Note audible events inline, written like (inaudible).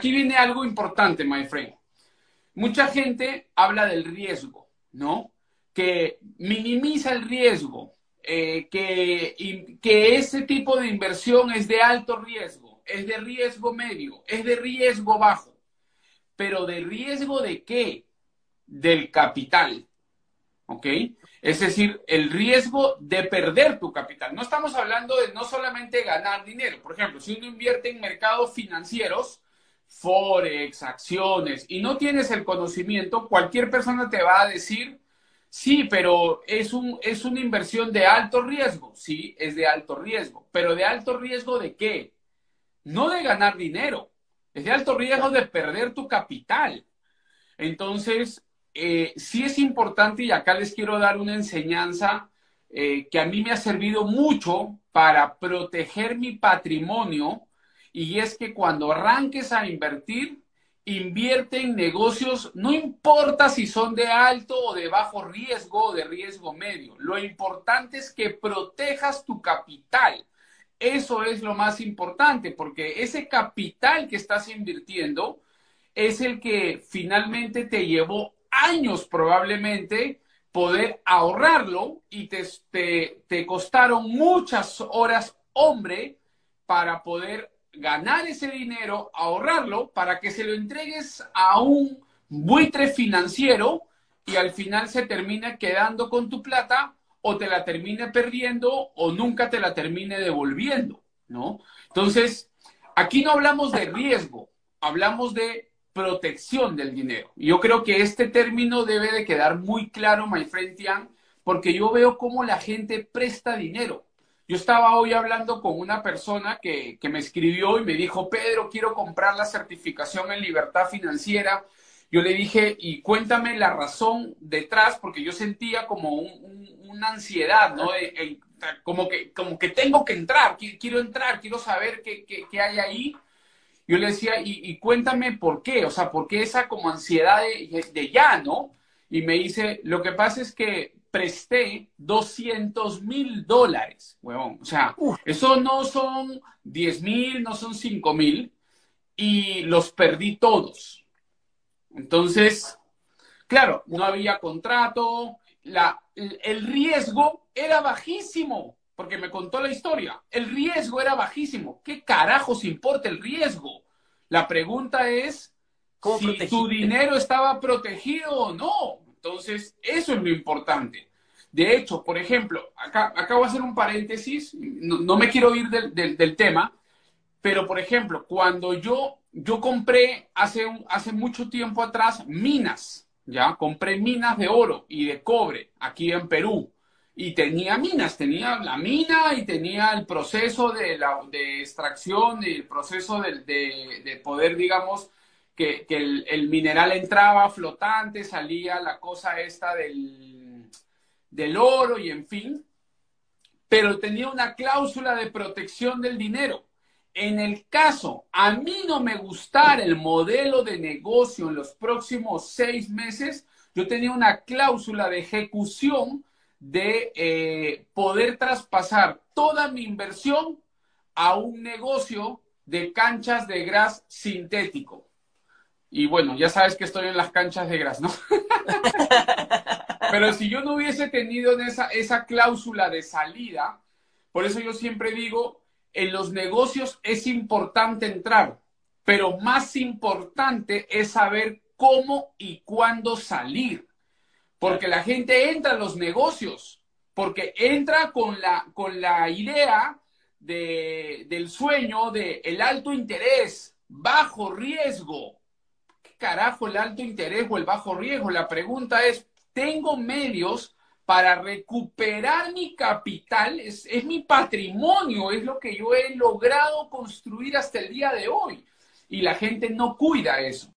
aquí viene algo importante, my friend. Mucha gente habla del riesgo, ¿no? Que minimiza el riesgo, eh, que, que ese tipo de inversión es de alto riesgo, es de riesgo medio, es de riesgo bajo. Pero ¿de riesgo de qué? Del capital. ¿Ok? Es decir, el riesgo de perder tu capital. No estamos hablando de no solamente ganar dinero. Por ejemplo, si uno invierte en mercados financieros, forex, acciones, y no tienes el conocimiento, cualquier persona te va a decir, sí, pero es, un, es una inversión de alto riesgo. Sí, es de alto riesgo. Pero de alto riesgo de qué? No de ganar dinero. Es de alto riesgo de perder tu capital. Entonces, eh, sí es importante, y acá les quiero dar una enseñanza eh, que a mí me ha servido mucho para proteger mi patrimonio y es que cuando arranques a invertir, invierte en negocios, no importa si son de alto o de bajo riesgo o de riesgo medio, lo importante es que protejas tu capital. Eso es lo más importante, porque ese capital que estás invirtiendo es el que finalmente te llevó años probablemente poder ahorrarlo y te, te, te costaron muchas horas, hombre, para poder ganar ese dinero, ahorrarlo, para que se lo entregues a un buitre financiero y al final se termine quedando con tu plata o te la termine perdiendo o nunca te la termine devolviendo, ¿no? Entonces, aquí no hablamos de riesgo, hablamos de protección del dinero. Yo creo que este término debe de quedar muy claro, my friend Tian, porque yo veo cómo la gente presta dinero. Yo estaba hoy hablando con una persona que, me escribió y me dijo, Pedro, quiero comprar la certificación en libertad financiera. Yo le dije, y cuéntame la razón detrás, porque yo sentía como una ansiedad, ¿no? como, que, como que tengo que entrar, quiero entrar, quiero saber qué, hay ahí. Yo le decía, y, cuéntame por qué, o sea, por qué esa como ansiedad de, de ya, ¿no? Y me dice, lo que pasa es que presté 200 mil dólares, huevón. O sea, eso no son 10 mil, no son 5 mil, y los perdí todos. Entonces, claro, no había contrato, la, el riesgo era bajísimo, porque me contó la historia. El riesgo era bajísimo. ¿Qué carajos importa el riesgo? La pregunta es si tu dinero estaba protegido o no. Entonces, eso es lo importante. De hecho, por ejemplo, acá, acá voy a hacer un paréntesis, no, me quiero ir del, tema, pero por ejemplo, cuando yo, yo compré hace, hace mucho tiempo atrás minas, ¿ya? Compré minas de oro y de cobre aquí en Perú. Y tenía minas, tenía la mina y tenía el proceso de, la, de extracción y el proceso de, de poder, digamos, que, el, mineral entraba flotante, salía la cosa esta del, del oro y en fin, pero tenía una cláusula de protección del dinero. En el caso, a mí no me gustara el modelo de negocio en los próximos seis meses, yo tenía una cláusula de ejecución de eh, poder traspasar toda mi inversión a un negocio de canchas de gras sintético. Y bueno, ya sabes que estoy en las canchas de gras, ¿no? (laughs) Pero si yo no hubiese tenido esa, esa cláusula de salida, por eso yo siempre digo, en los negocios es importante entrar, pero más importante es saber cómo y cuándo salir. Porque la gente entra a los negocios, porque entra con la, con la idea de, del sueño de el alto interés, bajo riesgo carajo el alto interés o el bajo riesgo? La pregunta es, ¿tengo medios para recuperar mi capital? Es, mi patrimonio, es lo que yo he logrado construir hasta el día de hoy. Y la gente no cuida eso.